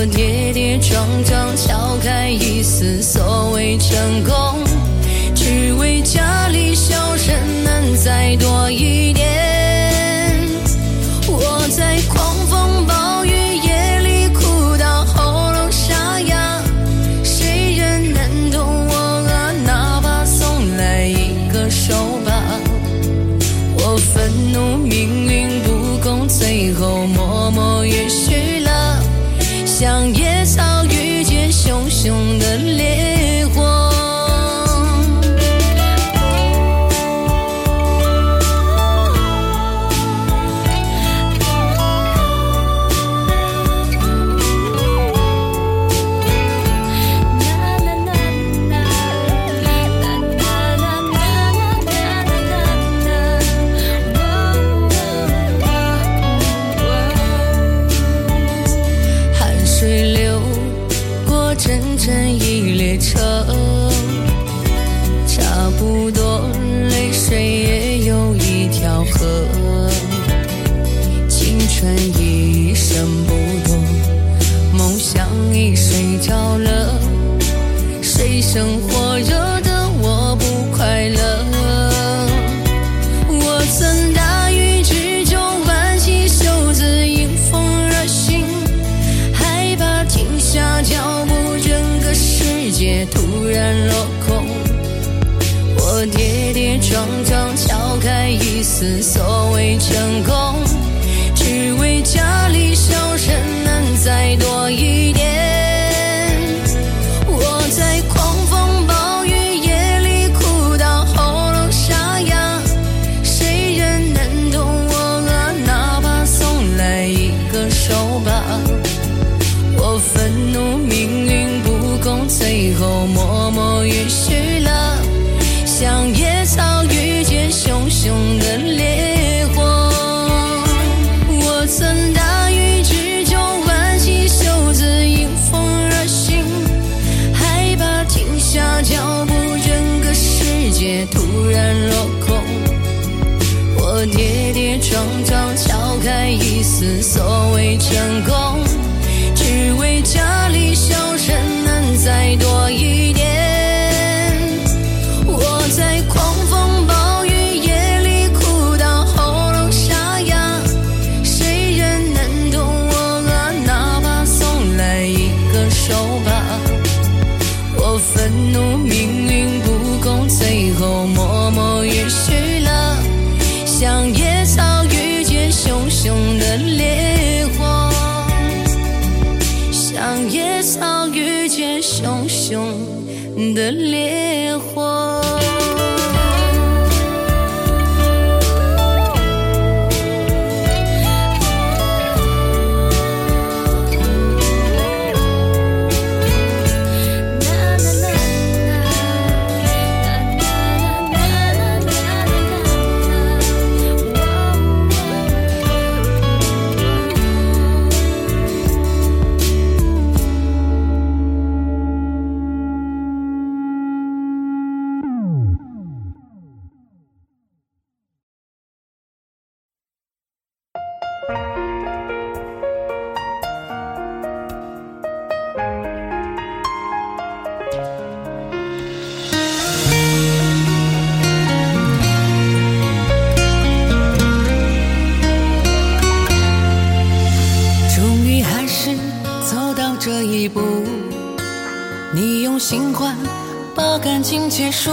我跌跌撞撞撬开一丝所谓成功，只为家里笑声能再多一点。思索。lễ 感情结束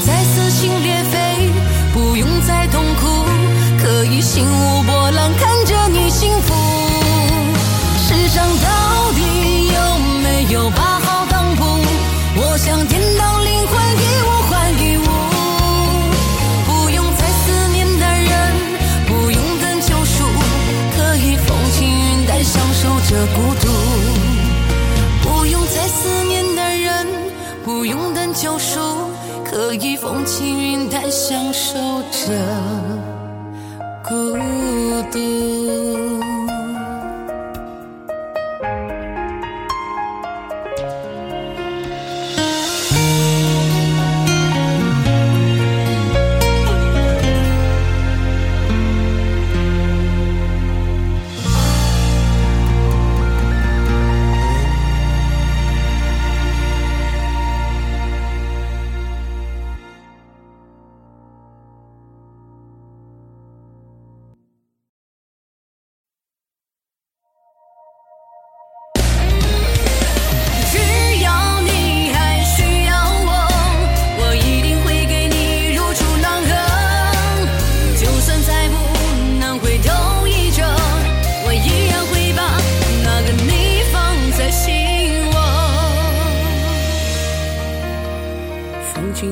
再撕心裂肺不用再痛苦可以心无波这。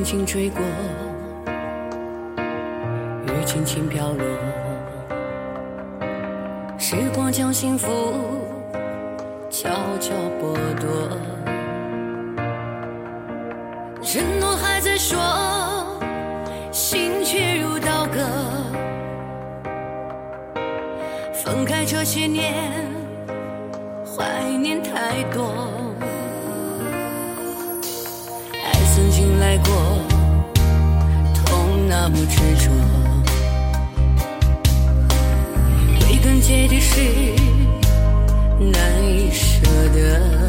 风轻轻吹过雨轻轻飘落。时光将幸福悄悄剥夺。承诺还在说心却如刀割。分开这些年那么执着归根结底是难以舍得。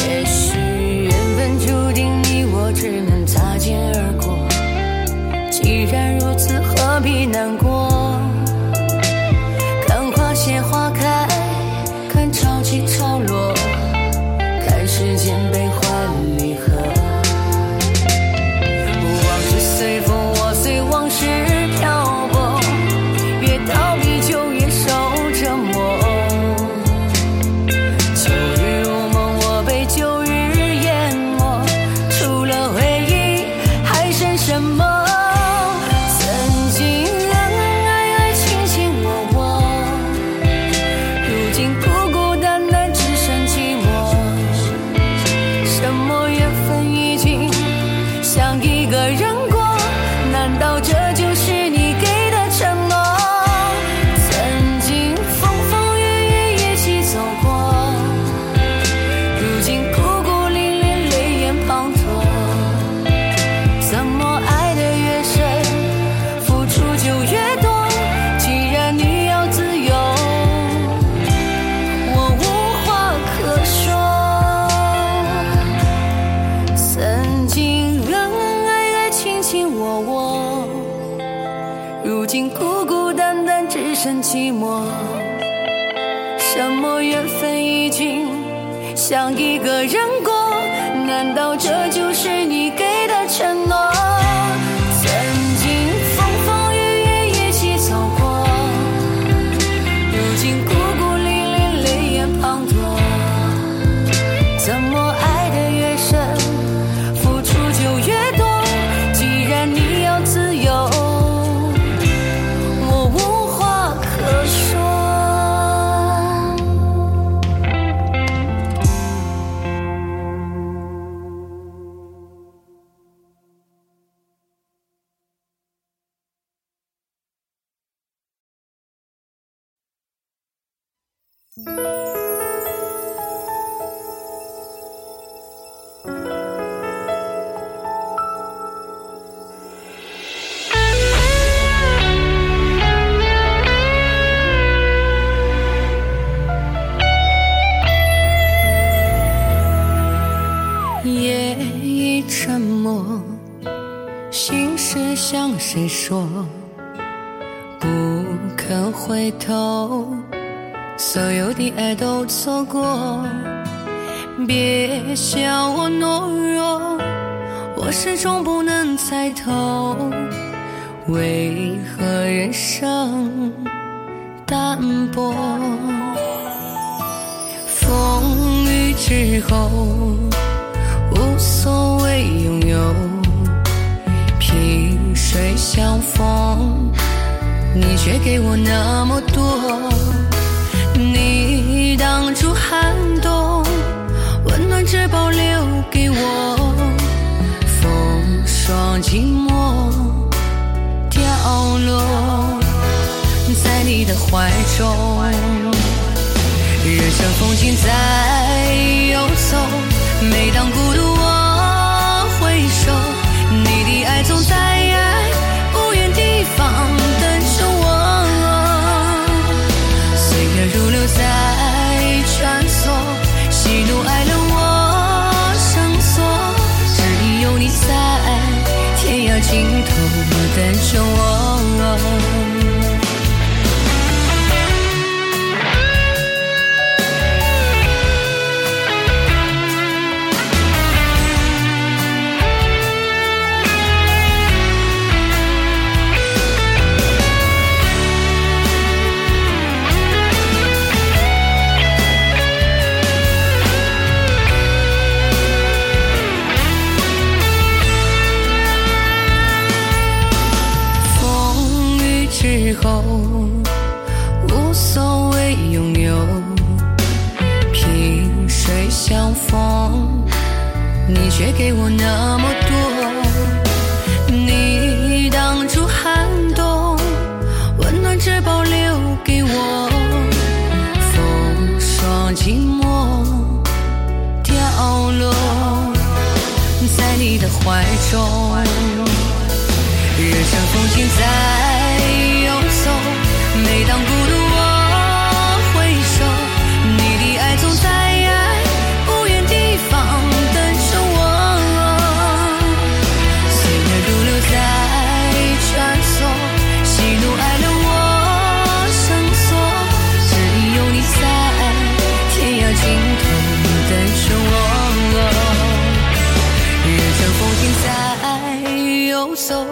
It's 我我如今孤孤单单只剩寂寞什么缘分已尽想一个人过？难道这就是你给的承诺？所有的爱都错过。别笑我懦弱，我始终不能猜透，为何人生淡薄？风雨之后。无所谓拥有，萍水相逢，你却给我那么多。你挡住寒冬，温暖只保留给我。风霜寂寞掉落在你的怀中，人生风景在游走，每当孤独。等游走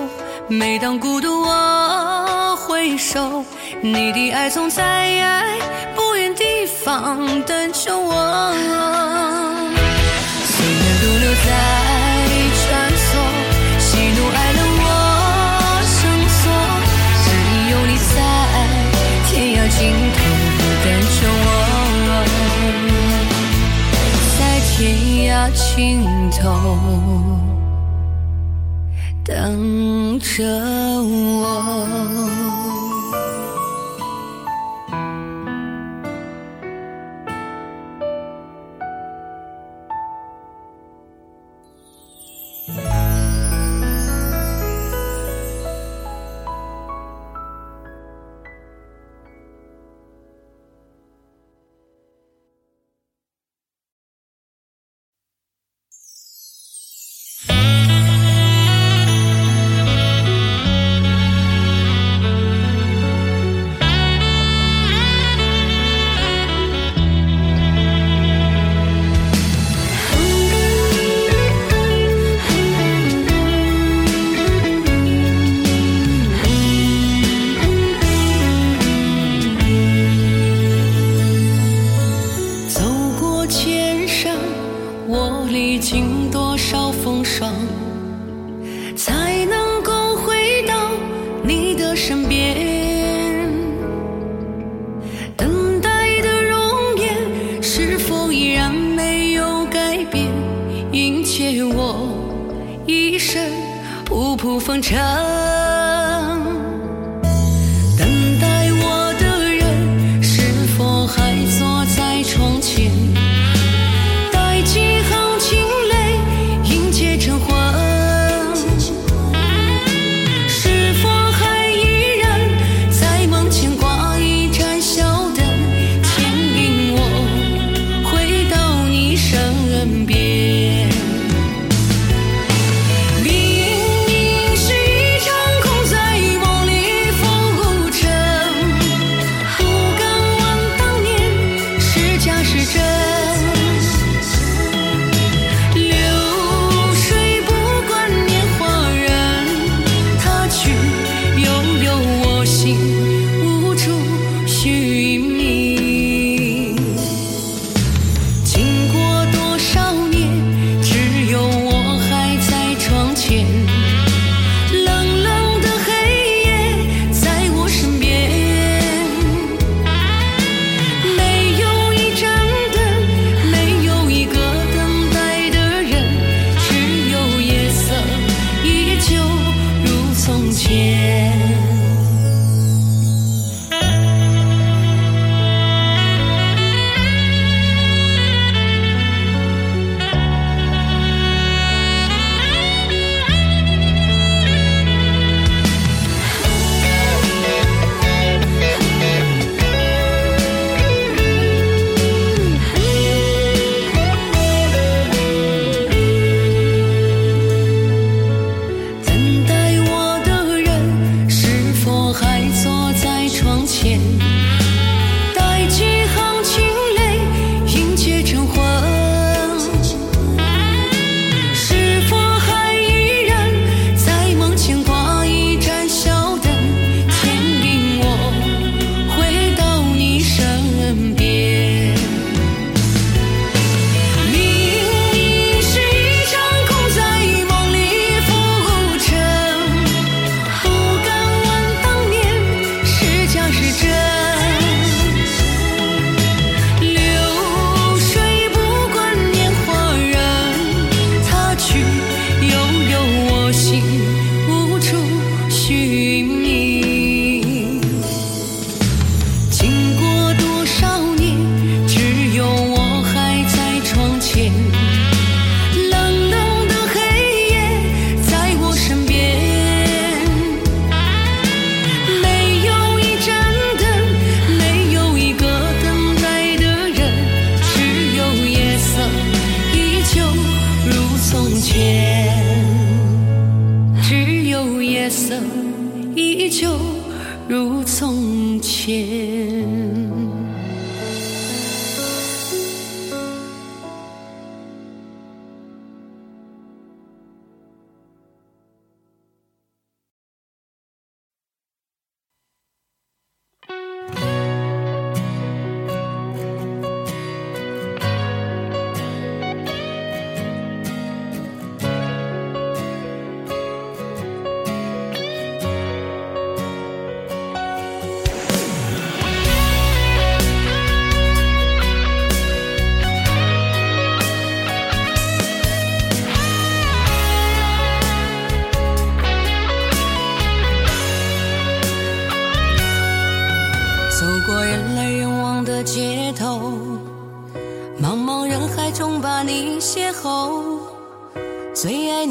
每当孤独，我回首，你的爱总在不远地方等着我。岁月如流在穿梭，喜怒哀乐我生索，只因有你在天涯尽头等着我，在天涯尽头。等着我。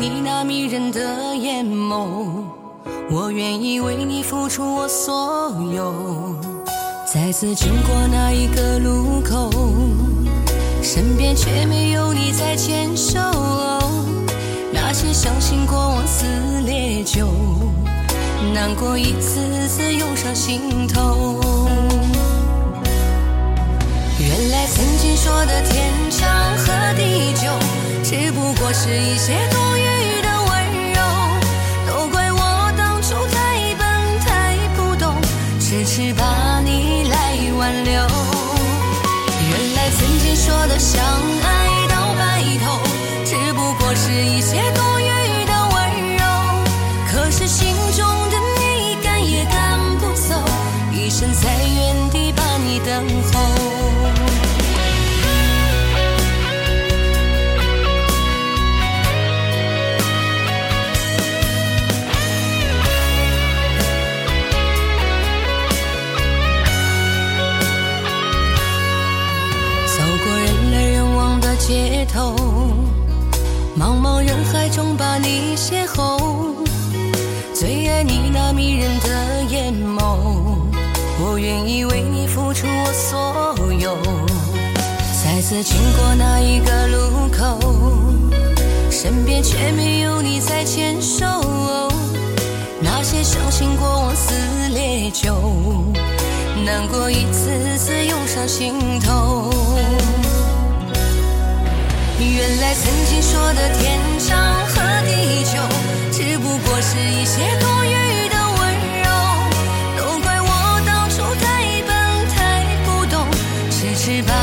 你那迷人的眼眸，我愿意为你付出我所有。再次经过那一个路口，身边却没有你在牵手，那些伤心过往似烈酒。难过一次次涌上心头。原来曾经说的天长和地久，只不过是一些多余只是把你来挽留。原来曾经说的相爱到白头，只不过是一些多余的温柔。可是心中的你赶也赶不走，一生在原地把你等候。次经过那一个路口，身边却没有你在牵手，那些伤心过往似烈酒。难过一次次涌上心头。原来曾经说的天长和地久，只不过是一些多余的温柔。都怪我当初太笨太不懂，迟迟把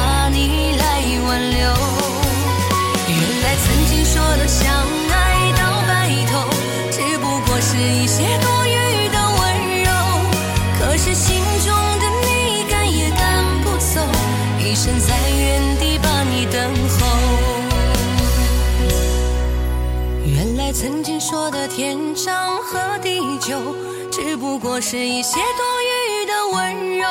的相爱到白头，只不过是一些多余的温柔。可是心中的你赶也赶不走，一生在原地把你等候。原来曾经说的天长和地久，只不过是一些多余的温柔。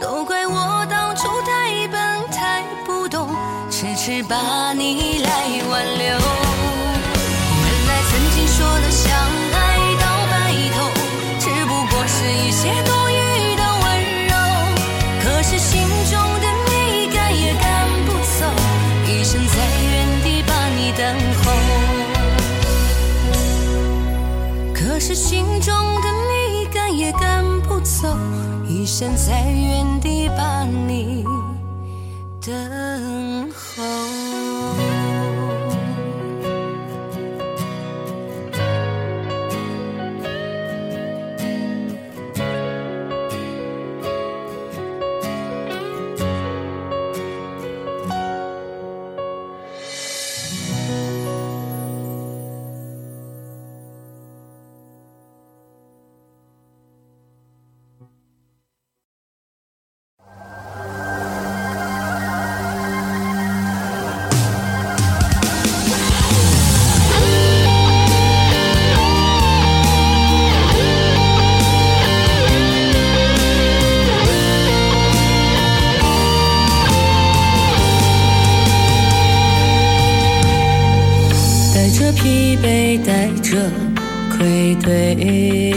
都怪我当初太笨太不懂，迟迟把你来挽留。在原地把你等疲惫带着愧对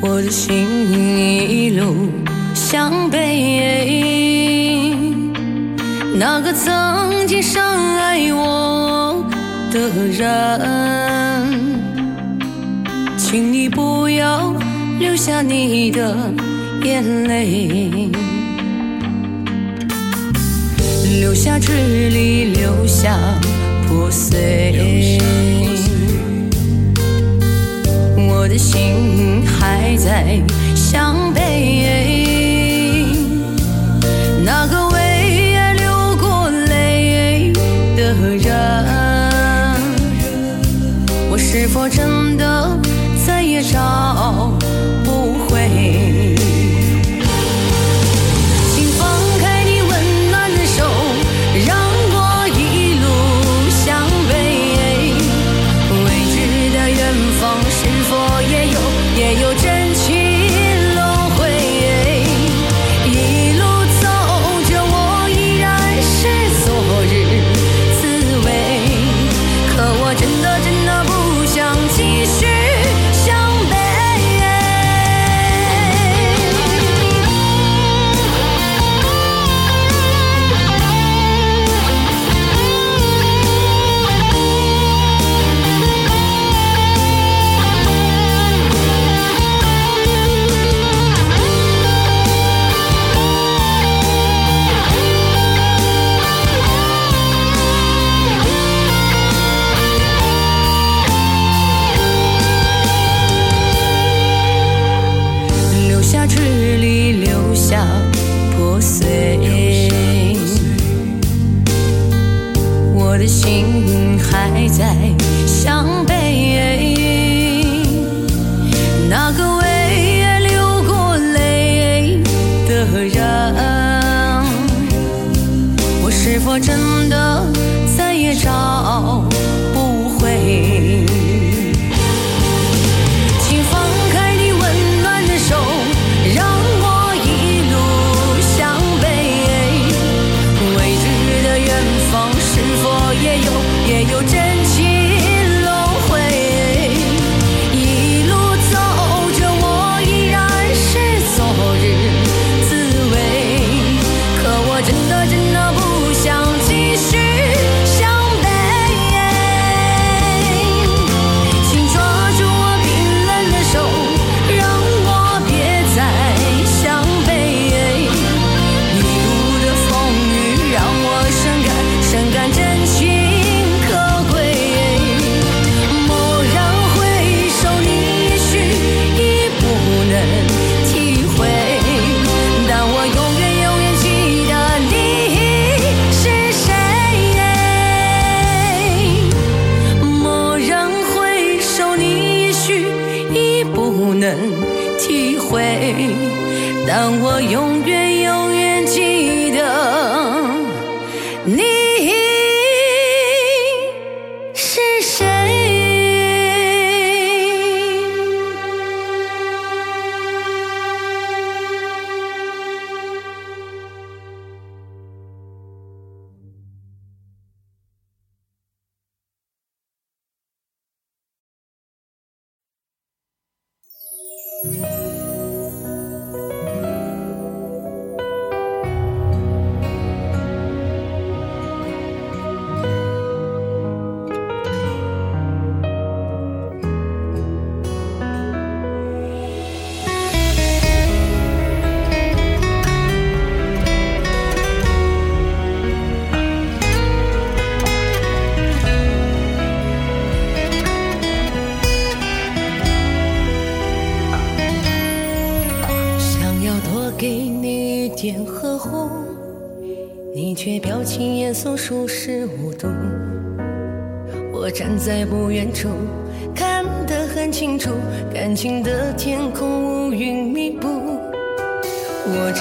我的心一路向北那个曾经深爱我的人请你不要流下你的眼泪。留下支离留下破碎我的心还在向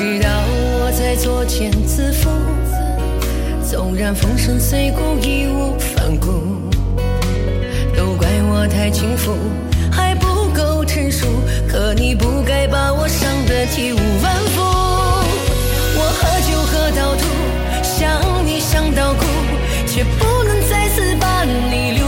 知道我在作茧自缚纵然粉身碎骨义无反顾都怪我太轻浮还不够成熟可你不该把我伤得体无完肤我喝酒喝到吐想你想到哭却不能再次把你留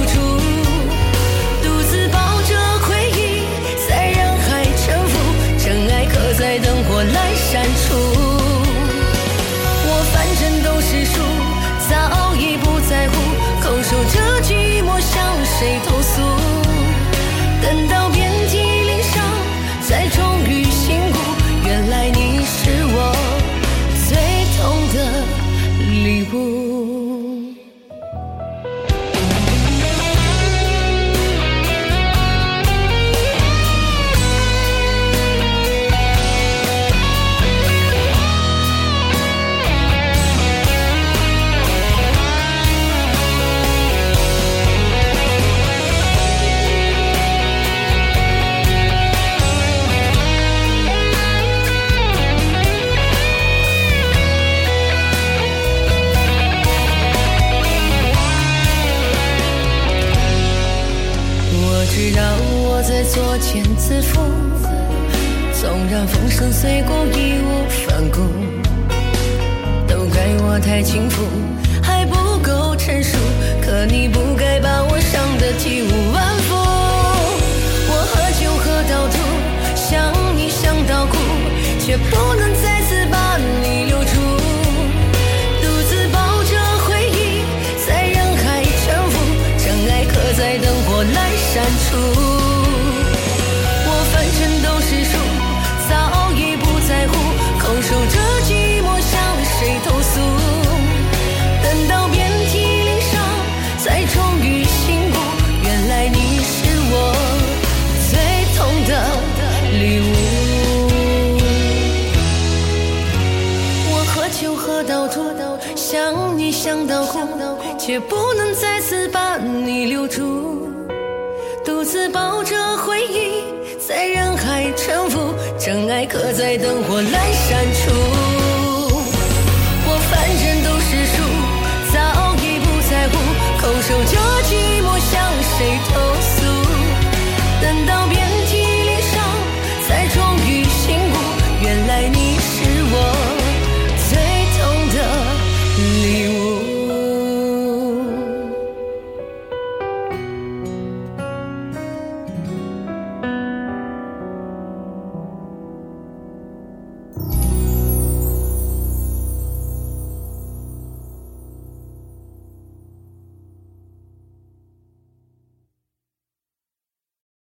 在灯火阑珊处。我反正都是输，早已不在乎，空守着寂寞向谁投诉？等到遍体鳞伤，才终于醒悟，原来你是我最痛的礼物。我喝酒喝到吐，想你想到哭，却不能再次。自抱着回忆，在人海沉浮，真爱刻在灯火阑珊处。我反正都是输，早已不在乎，空守着寂寞向谁